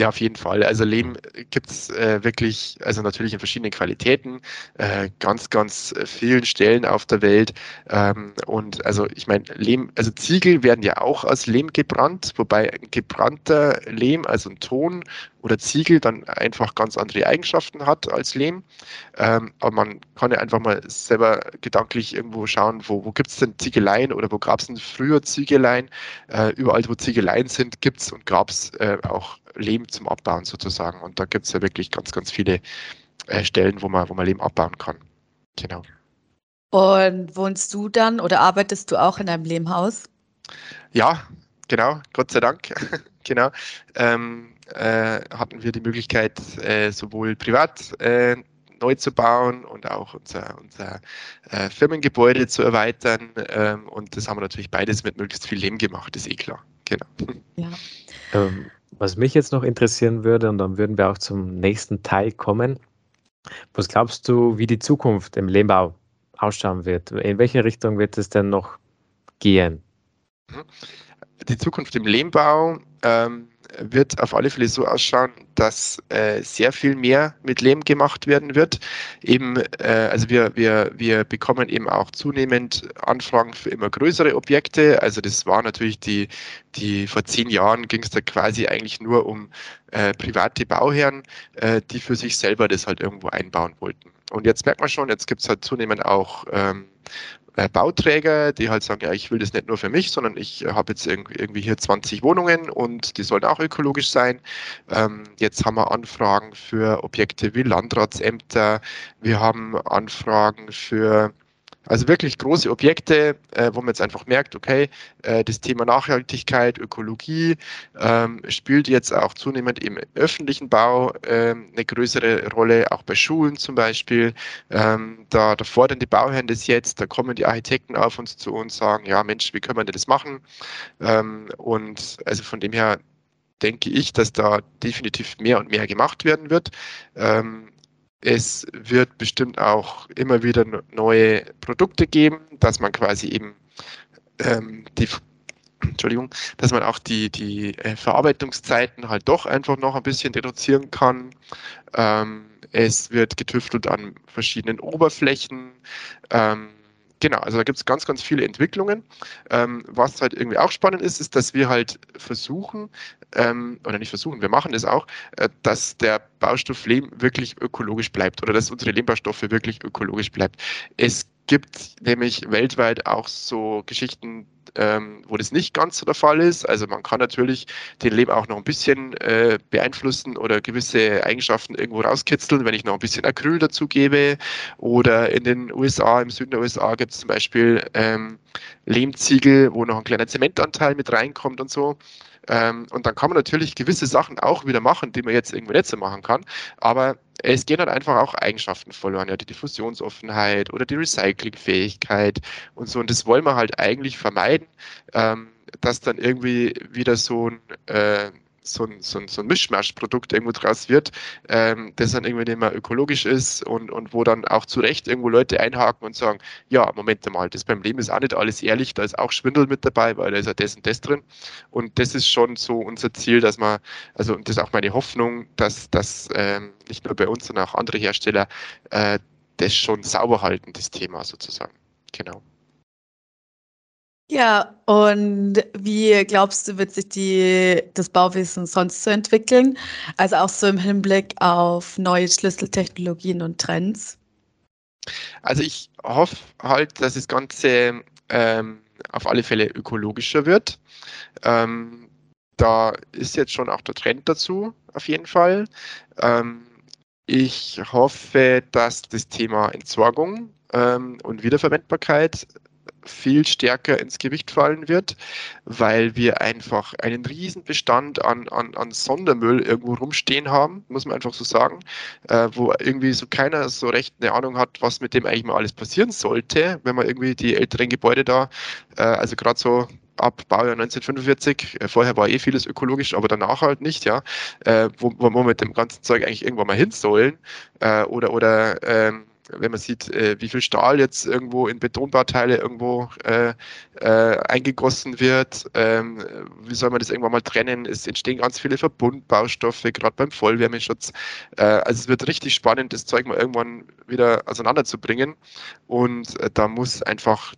Ja, auf jeden Fall. Also Lehm gibt es äh, wirklich, also natürlich in verschiedenen Qualitäten, äh, ganz, ganz vielen Stellen auf der Welt. Ähm, und also ich meine, Lehm, also Ziegel werden ja auch aus Lehm gebrannt, wobei gebrannter Lehm, also ein Ton oder Ziegel, dann einfach ganz andere Eigenschaften hat als Lehm. Ähm, aber man kann ja einfach mal selber gedanklich irgendwo schauen, wo, wo gibt es denn Ziegeleien oder wo gab es denn früher Ziegeleien? Äh, überall, wo Ziegeleien sind, gibt es und gab es äh, auch Lehm zum Abbauen sozusagen. Und da gibt es ja wirklich ganz, ganz viele äh, Stellen, wo man, wo man Lehm abbauen kann. Genau. Und wohnst du dann oder arbeitest du auch in einem Lehmhaus? Ja, genau, Gott sei Dank. [LAUGHS] genau. Ähm, äh, hatten wir die Möglichkeit, äh, sowohl privat äh, neu zu bauen und auch unser, unser äh, Firmengebäude zu erweitern. Ähm, und das haben wir natürlich beides mit möglichst viel Lehm gemacht, ist eh klar. Genau. Ja. Ähm, was mich jetzt noch interessieren würde, und dann würden wir auch zum nächsten Teil kommen. Was glaubst du, wie die Zukunft im Lehmbau ausschauen wird? In welche Richtung wird es denn noch gehen? Die Zukunft im Lehmbau ähm, wird auf alle Fälle so ausschauen, dass äh, sehr viel mehr mit Lehm gemacht werden wird. Eben, äh, also wir, wir, wir bekommen eben auch zunehmend Anfragen für immer größere Objekte. Also das war natürlich die, die vor zehn Jahren ging es da quasi eigentlich nur um äh, private Bauherren, äh, die für sich selber das halt irgendwo einbauen wollten. Und jetzt merkt man schon, jetzt gibt es halt zunehmend auch ähm, äh, Bauträger, die halt sagen, ja, ich will das nicht nur für mich, sondern ich äh, habe jetzt irgendwie hier 20 Wohnungen und die sollen auch ökologisch sein. Ähm, jetzt haben wir Anfragen für Objekte wie Landratsämter, wir haben Anfragen für also wirklich große Objekte, äh, wo man jetzt einfach merkt, okay, äh, das Thema Nachhaltigkeit, Ökologie ähm, spielt jetzt auch zunehmend im öffentlichen Bau äh, eine größere Rolle, auch bei Schulen zum Beispiel. Ähm, da, da fordern die Bauherren das jetzt, da kommen die Architekten auf uns zu und sagen, ja Mensch, wie können wir denn das machen? Ähm, und also von dem her denke ich, dass da definitiv mehr und mehr gemacht werden wird. Ähm, es wird bestimmt auch immer wieder neue Produkte geben, dass man quasi eben ähm, die Entschuldigung, dass man auch die, die äh, Verarbeitungszeiten halt doch einfach noch ein bisschen reduzieren kann. Ähm, es wird getüftelt an verschiedenen Oberflächen. Ähm, Genau, also da gibt es ganz, ganz viele Entwicklungen. Ähm, was halt irgendwie auch spannend ist, ist, dass wir halt versuchen, ähm, oder nicht versuchen, wir machen es auch, äh, dass der Baustoff Lehm wirklich ökologisch bleibt oder dass unsere Lehmbaustoffe wirklich ökologisch bleibt. Es gibt nämlich weltweit auch so Geschichten, ähm, wo das nicht ganz so der Fall ist. Also man kann natürlich den Lehm auch noch ein bisschen äh, beeinflussen oder gewisse Eigenschaften irgendwo rauskitzeln, wenn ich noch ein bisschen Acryl dazugebe. Oder in den USA, im Süden der USA gibt es zum Beispiel ähm, Lehmziegel, wo noch ein kleiner Zementanteil mit reinkommt und so. Ähm, und dann kann man natürlich gewisse Sachen auch wieder machen, die man jetzt irgendwie nicht so machen kann. Aber es gehen dann einfach auch Eigenschaften verloren, ja, die Diffusionsoffenheit oder die Recyclingfähigkeit und so. Und das wollen wir halt eigentlich vermeiden, ähm, dass dann irgendwie wieder so ein äh, so ein, so ein, so ein Mischmaschprodukt irgendwo draus wird, ähm, das dann irgendwie nicht mehr ökologisch ist und, und wo dann auch zu Recht irgendwo Leute einhaken und sagen, ja, Moment mal, das beim Leben ist auch nicht alles ehrlich, da ist auch Schwindel mit dabei, weil da ist ja das und das drin. Und das ist schon so unser Ziel, dass man, also und das ist auch meine Hoffnung, dass das ähm, nicht nur bei uns, sondern auch andere Hersteller äh, das schon sauber halten, das Thema sozusagen. Genau. Ja, und wie glaubst du, wird sich die, das Bauwesen sonst so entwickeln? Also auch so im Hinblick auf neue Schlüsseltechnologien und Trends? Also ich hoffe halt, dass das Ganze ähm, auf alle Fälle ökologischer wird. Ähm, da ist jetzt schon auch der Trend dazu, auf jeden Fall. Ähm, ich hoffe, dass das Thema Entsorgung ähm, und Wiederverwendbarkeit viel stärker ins Gewicht fallen wird, weil wir einfach einen riesen Bestand an, an, an Sondermüll irgendwo rumstehen haben, muss man einfach so sagen, äh, wo irgendwie so keiner so recht eine Ahnung hat, was mit dem eigentlich mal alles passieren sollte, wenn man irgendwie die älteren Gebäude da, äh, also gerade so ab Baujahr 1945. Äh, vorher war eh vieles ökologisch, aber danach halt nicht, ja. Äh, wo, wo wir mit dem ganzen Zeug eigentlich irgendwann mal hin sollen. Äh, oder oder ähm, wenn man sieht, äh, wie viel Stahl jetzt irgendwo in Betonbauteile irgendwo äh, äh, eingegossen wird, ähm, wie soll man das irgendwann mal trennen? Es entstehen ganz viele Verbundbaustoffe, gerade beim Vollwärmeschutz. Äh, also es wird richtig spannend, das Zeug mal irgendwann wieder auseinanderzubringen. Und äh, da muss einfach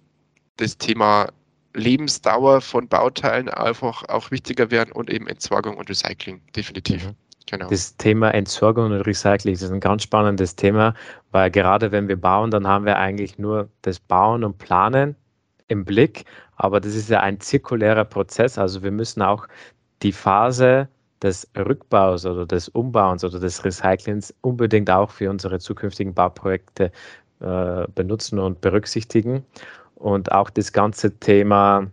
das Thema Lebensdauer von Bauteilen einfach auch wichtiger werden und eben Entsorgung und Recycling, definitiv. Mhm. Genau. Das Thema Entsorgung und Recycling ist ein ganz spannendes Thema, weil gerade wenn wir bauen, dann haben wir eigentlich nur das Bauen und Planen im Blick, aber das ist ja ein zirkulärer Prozess, also wir müssen auch die Phase des Rückbaus oder des Umbauens oder des Recyclings unbedingt auch für unsere zukünftigen Bauprojekte äh, benutzen und berücksichtigen. Und auch das ganze Thema,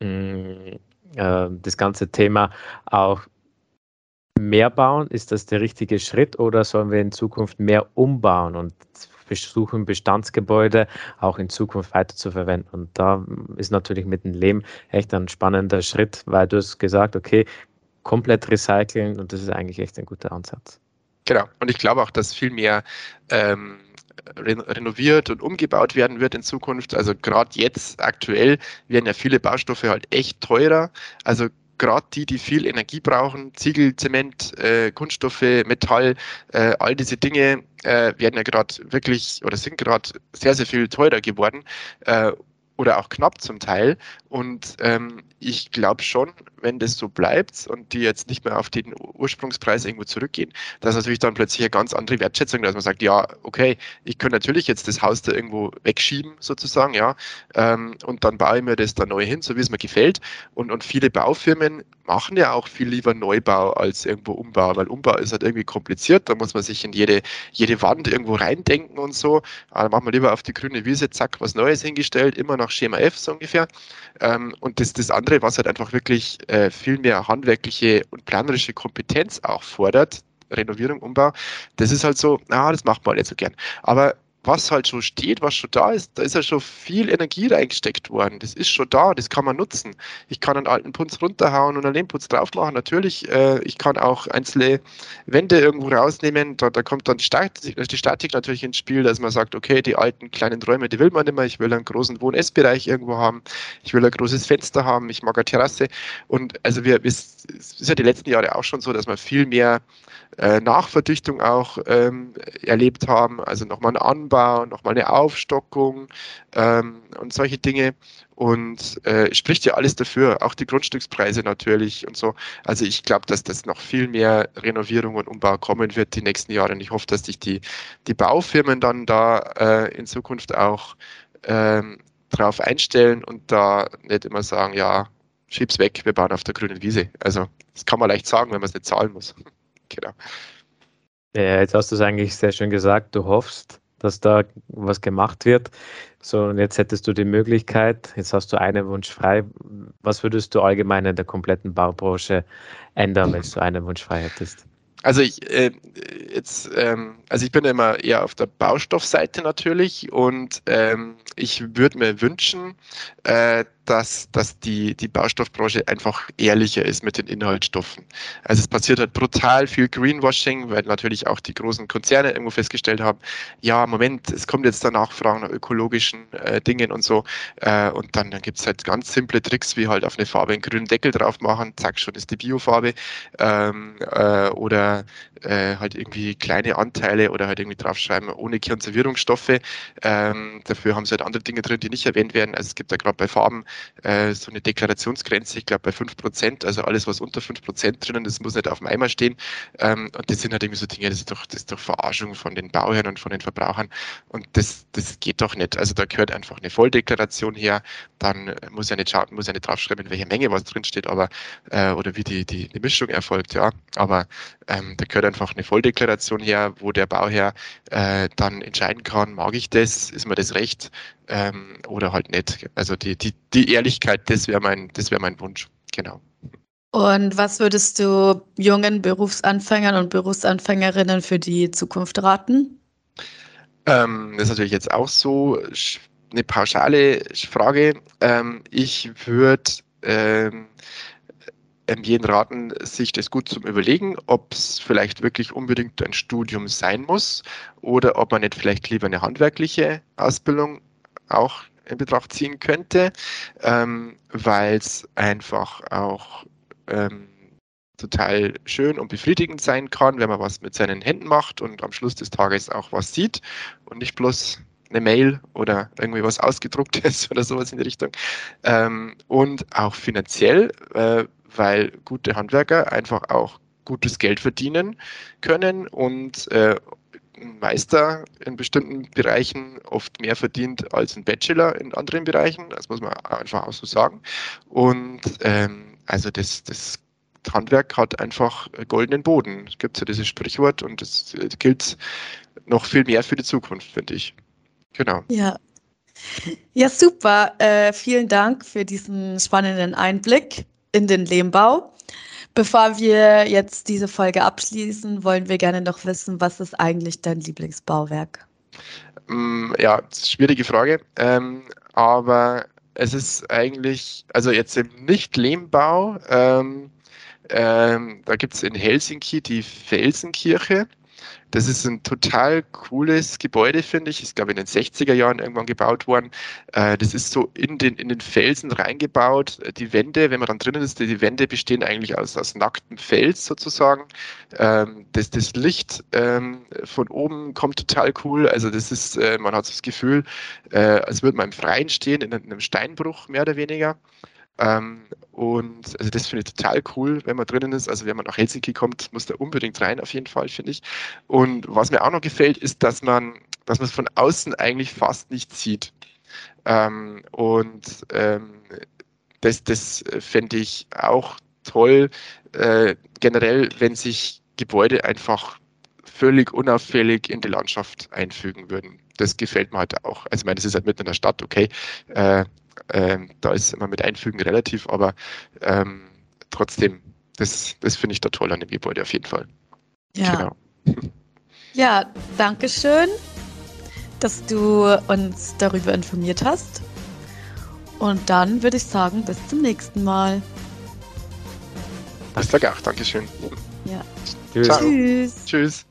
mh, mm, äh, das ganze Thema auch mehr bauen? Ist das der richtige Schritt oder sollen wir in Zukunft mehr umbauen und versuchen, Bestandsgebäude auch in Zukunft weiterzuverwenden? Und da ist natürlich mit dem Lehm echt ein spannender Schritt, weil du hast gesagt, okay, komplett recyceln und das ist eigentlich echt ein guter Ansatz. Genau. Und ich glaube auch, dass viel mehr ähm, renoviert und umgebaut werden wird in Zukunft. Also gerade jetzt aktuell werden ja viele Baustoffe halt echt teurer. Also gerade die, die viel Energie brauchen, Ziegel, Zement, äh, Kunststoffe, Metall, äh, all diese Dinge äh, werden ja gerade wirklich oder sind gerade sehr, sehr viel teurer geworden äh, oder auch knapp zum Teil. Und ähm, ich glaube schon, wenn das so bleibt und die jetzt nicht mehr auf den Ursprungspreis irgendwo zurückgehen, dass natürlich dann plötzlich eine ganz andere Wertschätzung, dass man sagt, ja, okay, ich kann natürlich jetzt das Haus da irgendwo wegschieben, sozusagen, ja, ähm, und dann baue ich mir das da neu hin, so wie es mir gefällt. Und, und viele Baufirmen machen ja auch viel lieber Neubau als irgendwo Umbau, weil Umbau ist halt irgendwie kompliziert, da muss man sich in jede, jede Wand irgendwo reindenken und so. Aber dann machen wir lieber auf die grüne Wiese, zack, was Neues hingestellt, immer nach Schema F so ungefähr. Ähm, und das, das andere, was halt einfach wirklich äh, viel mehr handwerkliche und planerische Kompetenz auch fordert, Renovierung, Umbau, das ist halt so, na, das macht man nicht so gern. Aber was halt schon steht, was schon da ist, da ist ja schon viel Energie reingesteckt worden. Das ist schon da, das kann man nutzen. Ich kann einen alten Punz runterhauen und einen Lehmputz drauf machen. Natürlich, äh, ich kann auch einzelne Wände irgendwo rausnehmen. Da, da kommt dann die Statik, die Statik, natürlich ins Spiel, dass man sagt, okay, die alten kleinen Räume, die will man nicht mehr. Ich will einen großen Wohn-Essbereich irgendwo haben. Ich will ein großes Fenster haben. Ich mag eine Terrasse. Und also wir, es ist ja die letzten Jahre auch schon so, dass man viel mehr äh, Nachverdichtung auch ähm, erlebt haben, also nochmal einen Anbau, nochmal eine Aufstockung ähm, und solche Dinge. Und äh, spricht ja alles dafür, auch die Grundstückspreise natürlich und so. Also ich glaube, dass das noch viel mehr Renovierung und Umbau kommen wird die nächsten Jahre. Und ich hoffe, dass sich die, die Baufirmen dann da äh, in Zukunft auch ähm, drauf einstellen und da nicht immer sagen, ja, schieb's weg, wir bauen auf der grünen Wiese. Also das kann man leicht sagen, wenn man es nicht zahlen muss. Genau. Ja, jetzt hast du es eigentlich sehr schön gesagt. Du hoffst, dass da was gemacht wird. So, und jetzt hättest du die Möglichkeit, jetzt hast du einen Wunsch frei. Was würdest du allgemein in der kompletten Baubranche ändern, wenn du einen Wunsch frei hättest? Also ich äh, jetzt, ähm, also ich bin immer eher auf der Baustoffseite natürlich und ähm, ich würde mir wünschen, äh, dass, dass die, die Baustoffbranche einfach ehrlicher ist mit den Inhaltsstoffen. Also es passiert halt brutal viel Greenwashing, weil natürlich auch die großen Konzerne irgendwo festgestellt haben, ja, Moment, es kommt jetzt da Nachfragen nach ökologischen äh, Dingen und so. Äh, und dann, dann gibt es halt ganz simple Tricks, wie halt auf eine Farbe einen grünen Deckel drauf machen, zack, schon ist die Biofarbe. Ähm, äh, oder äh, halt irgendwie kleine Anteile oder halt irgendwie draufschreiben, ohne Konservierungsstoffe. Ähm, dafür haben sie halt andere Dinge drin, die nicht erwähnt werden. Also es gibt da gerade bei Farben äh, so eine Deklarationsgrenze, ich glaube bei 5%, also alles, was unter 5% drinnen ist, muss nicht auf dem Eimer stehen. Ähm, und das sind halt irgendwie so Dinge, das ist doch, das ist doch Verarschung von den Bauherren und von den Verbrauchern. Und das, das geht doch nicht. Also da gehört einfach eine Volldeklaration her, dann muss ja nicht, muss ja nicht draufschreiben, in welcher Menge was drinsteht, aber äh, oder wie die, die, die Mischung erfolgt, ja. Aber ähm, da gehört einfach eine Volldeklaration her, wo der Bauherr äh, dann entscheiden kann, mag ich das, ist mir das recht ähm, oder halt nicht. Also die, die, die Ehrlichkeit, das wäre mein, das wäre mein Wunsch, genau. Und was würdest du jungen Berufsanfängern und Berufsanfängerinnen für die Zukunft raten? Ähm, das ist natürlich jetzt auch so eine pauschale Frage. Ähm, ich würde ähm, jeden raten, sich das gut zum Überlegen, ob es vielleicht wirklich unbedingt ein Studium sein muss oder ob man nicht vielleicht lieber eine handwerkliche Ausbildung auch in Betracht ziehen könnte, ähm, weil es einfach auch ähm, total schön und befriedigend sein kann, wenn man was mit seinen Händen macht und am Schluss des Tages auch was sieht und nicht bloß eine Mail oder irgendwie was ausgedrucktes [LAUGHS] oder sowas in die Richtung. Ähm, und auch finanziell, äh, weil gute Handwerker einfach auch gutes Geld verdienen können und äh, ein Meister in bestimmten Bereichen oft mehr verdient als ein Bachelor in anderen Bereichen. Das muss man einfach auch so sagen. Und ähm, also das, das Handwerk hat einfach goldenen Boden. Es gibt ja dieses Sprichwort und das gilt noch viel mehr für die Zukunft, finde ich. Genau. Ja. Ja, super. Äh, vielen Dank für diesen spannenden Einblick in den Lehmbau. Bevor wir jetzt diese Folge abschließen, wollen wir gerne noch wissen, was ist eigentlich dein Lieblingsbauwerk? Mm, ja, schwierige Frage. Ähm, aber es ist eigentlich, also jetzt im Nicht-Lehmbau, ähm, ähm, da gibt es in Helsinki die Felsenkirche. Das ist ein total cooles Gebäude, finde ich. Ist, glaube ich, in den 60er Jahren irgendwann gebaut worden. Äh, das ist so in den, in den Felsen reingebaut. Die Wände, wenn man dann drinnen ist, die Wände bestehen eigentlich aus, aus nacktem Fels sozusagen. Ähm, das, das Licht ähm, von oben kommt total cool. Also das ist, äh, man hat das Gefühl, äh, als würde man im Freien stehen, in einem Steinbruch mehr oder weniger. Ähm, und also das finde ich total cool, wenn man drinnen ist. Also wenn man nach Helsinki kommt, muss da unbedingt rein, auf jeden Fall, finde ich. Und was mir auch noch gefällt, ist, dass man, dass es von außen eigentlich fast nicht sieht. Ähm, und ähm, das, das fände ich auch toll, äh, generell, wenn sich Gebäude einfach völlig unauffällig in die Landschaft einfügen würden. Das gefällt mir halt auch. Also ich meine, das ist halt mitten in der Stadt, okay. Äh, ähm, da ist immer mit Einfügen relativ, aber ähm, trotzdem, das, das finde ich da toll an dem Gebäude auf jeden Fall. Ja. Genau. [LAUGHS] Ja, danke schön, dass du uns darüber informiert hast. Und dann würde ich sagen, bis zum nächsten Mal. Bis dann auch, Dankeschön. Ja. Tschüss. Tschüss.